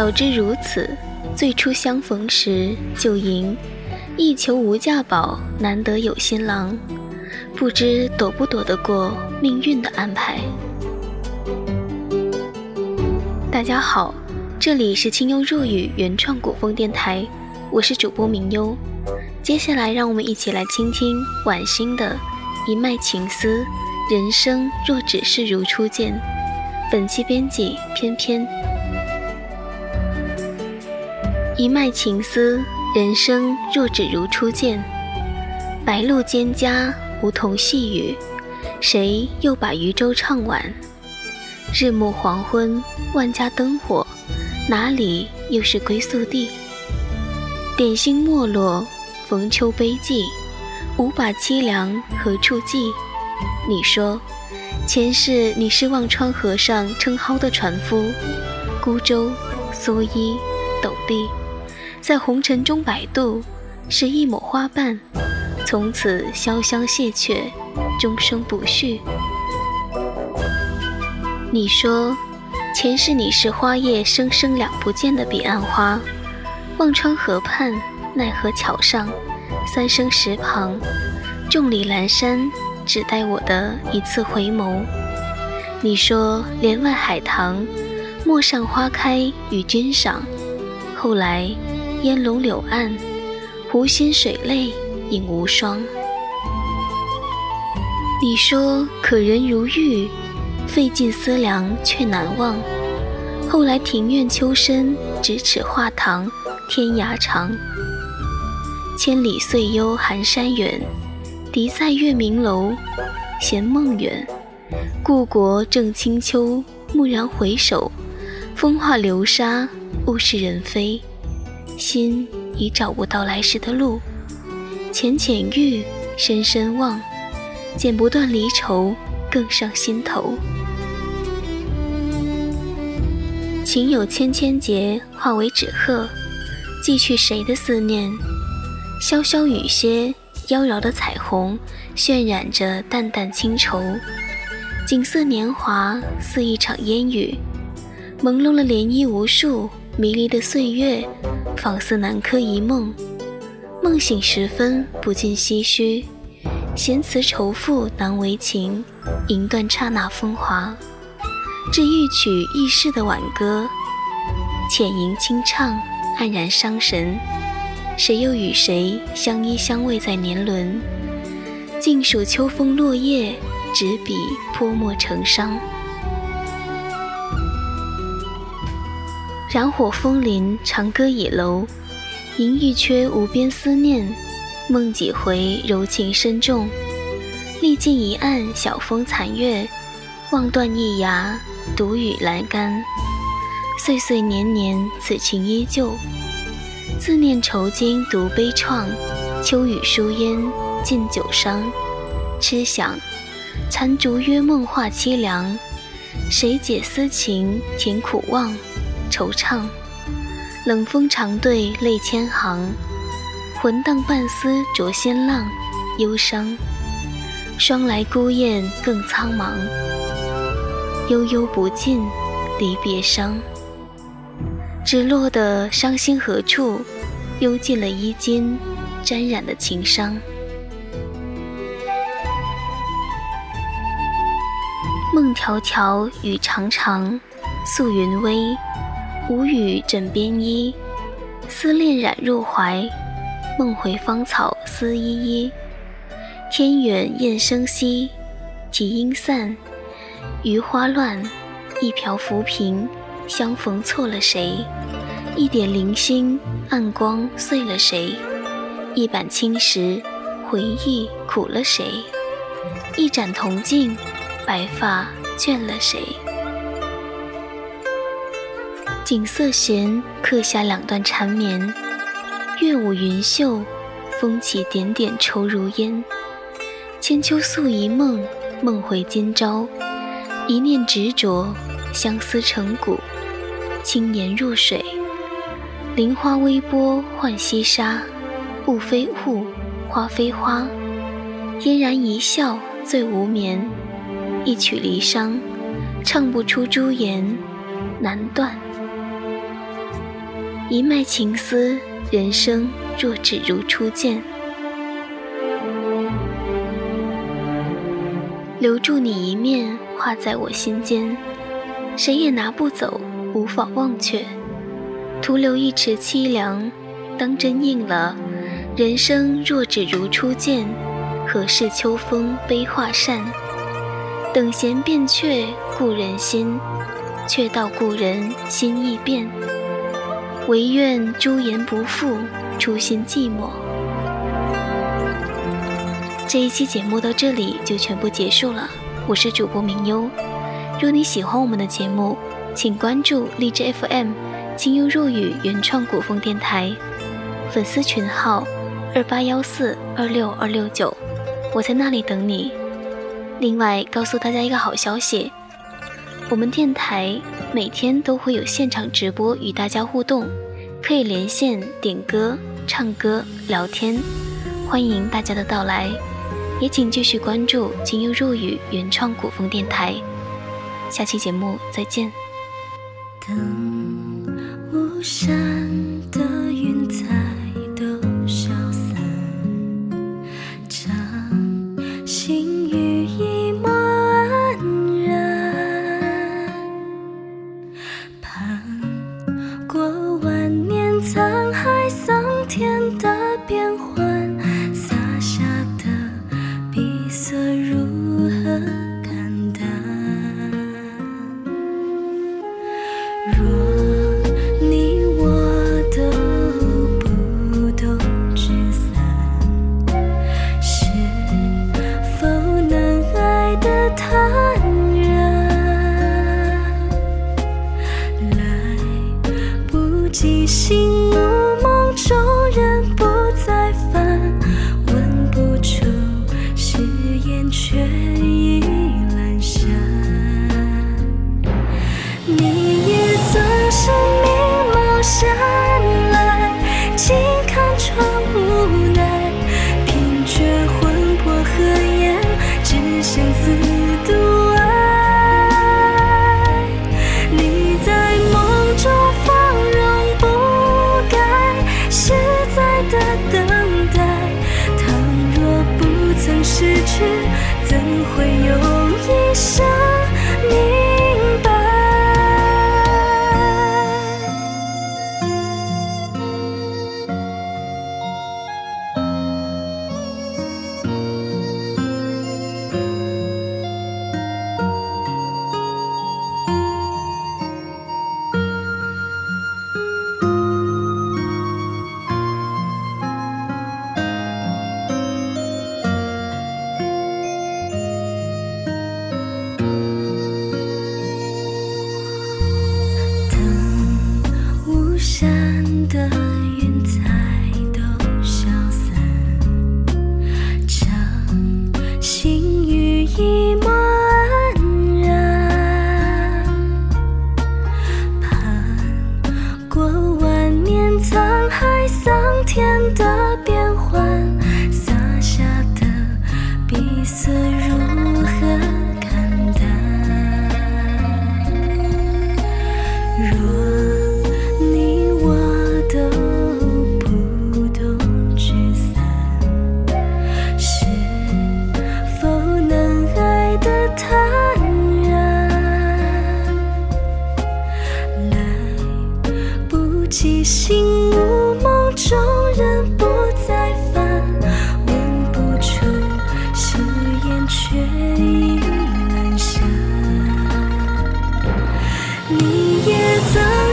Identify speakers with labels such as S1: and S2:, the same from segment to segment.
S1: 早知如此，最初相逢时就吟。一求无价宝，难得有新郎。不知躲不躲得过命运的安排。大家好，这里是清幽若雨原创古风电台，我是主播明幽。接下来，让我们一起来倾听婉心的一脉情思。人生若只是如初见。本期编辑翩翩。一脉情思。人生若只如初见，白露蒹葭，梧桐细雨，谁又把渔舟唱晚？日暮黄昏，万家灯火，哪里又是归宿地？点星没落，逢秋悲寂，无把凄凉何处寄？你说，前世你是忘川河上撑篙的船夫，孤舟、蓑衣、斗笠。在红尘中摆渡，是一抹花瓣，从此潇湘谢却，终生不续。你说，前世你是花叶生生两不见的彼岸花，忘川河畔，奈何桥上，三生石旁，众里阑珊，只待我的一次回眸。你说，帘外海棠，陌上花开与君赏，后来。烟笼柳岸，湖心水泪影无双。你说可人如玉，费尽思量却难忘。后来庭院秋深，咫尺画堂，天涯长。千里岁幽寒山远，敌在月明楼，闲梦远。故国正清秋，蓦然回首，风化流沙，物是人非。心已找不到来时的路，浅浅遇，深深望，剪不断离愁，更上心头。情有千千结，化为纸鹤，寄去谁的思念？潇潇雨歇，妖娆的彩虹渲染着淡淡清愁。锦瑟年华似一场烟雨，朦胧了涟漪无数，迷离的岁月。仿似南柯一梦，梦醒时分不禁唏嘘。闲词愁赋难为情，吟断刹那风华。这一曲易逝的挽歌，浅吟轻唱，黯然伤神。谁又与谁相依相偎在年轮？静数秋风落叶，执笔泼墨成殇。燃火风林，长歌倚楼，吟一阙无边思念，梦几回柔情深重。历尽一岸晓风残月，望断一崖独雨阑干。岁岁年年，此情依旧。自念愁经独悲怆，秋雨疏烟尽酒伤。痴想，残烛约梦话凄凉，谁解思情甜苦望？惆怅，冷风长对泪千行，魂荡半丝着仙浪，忧伤。霜来孤雁更苍茫，悠悠不尽离别伤。只落得伤心何处？忧尽了衣襟沾染的情伤。梦迢迢雨长长，宿云微。无语枕边衣，思恋染入怀。梦回芳草思依依，天远雁声稀，啼莺散，余花乱。一瓢浮萍，相逢错了谁？一点零星，暗光碎了谁？一板青石，回忆苦了谁？一盏铜镜，白发倦了谁？锦瑟弦，刻下两段缠绵。月舞云袖，风起点点愁如烟。千秋宿一梦，梦回今朝。一念执着，相思成骨。轻言若水，菱花微波浣溪沙。雾非雾，花非花。嫣然一笑醉无眠。一曲离殇，唱不出朱颜，难断。一脉情思，人生若只如初见。留住你一面，画在我心间，谁也拿不走，无法忘却。徒留一池凄凉，当真应了。人生若只如初见，何事秋风悲画扇？等闲变却故人心，却道故人心易变。唯愿朱颜不负，初心寂寞。这一期节目到这里就全部结束了，我是主播明优。若你喜欢我们的节目，请关注荔枝 FM“ 清幽若雨”原创古风电台，粉丝群号二八幺四二六二六九，我在那里等你。另外，告诉大家一个好消息，我们电台每天都会有现场直播与大家互动，可以连线点歌、唱歌、聊天，欢迎大家的到来。也请继续关注《情幽入语》原创古风电台，下期节目再见。
S2: 等无山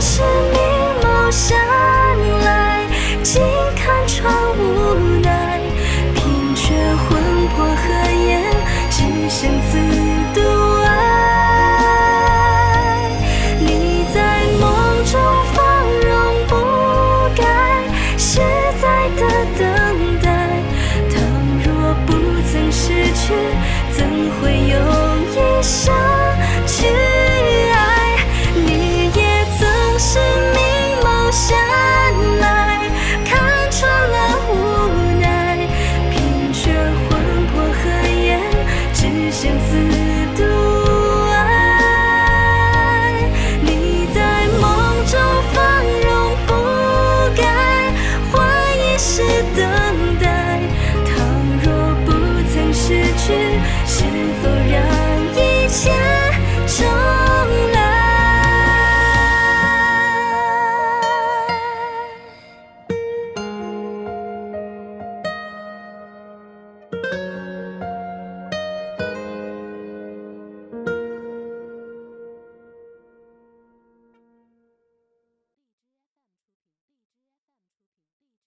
S2: 相思独。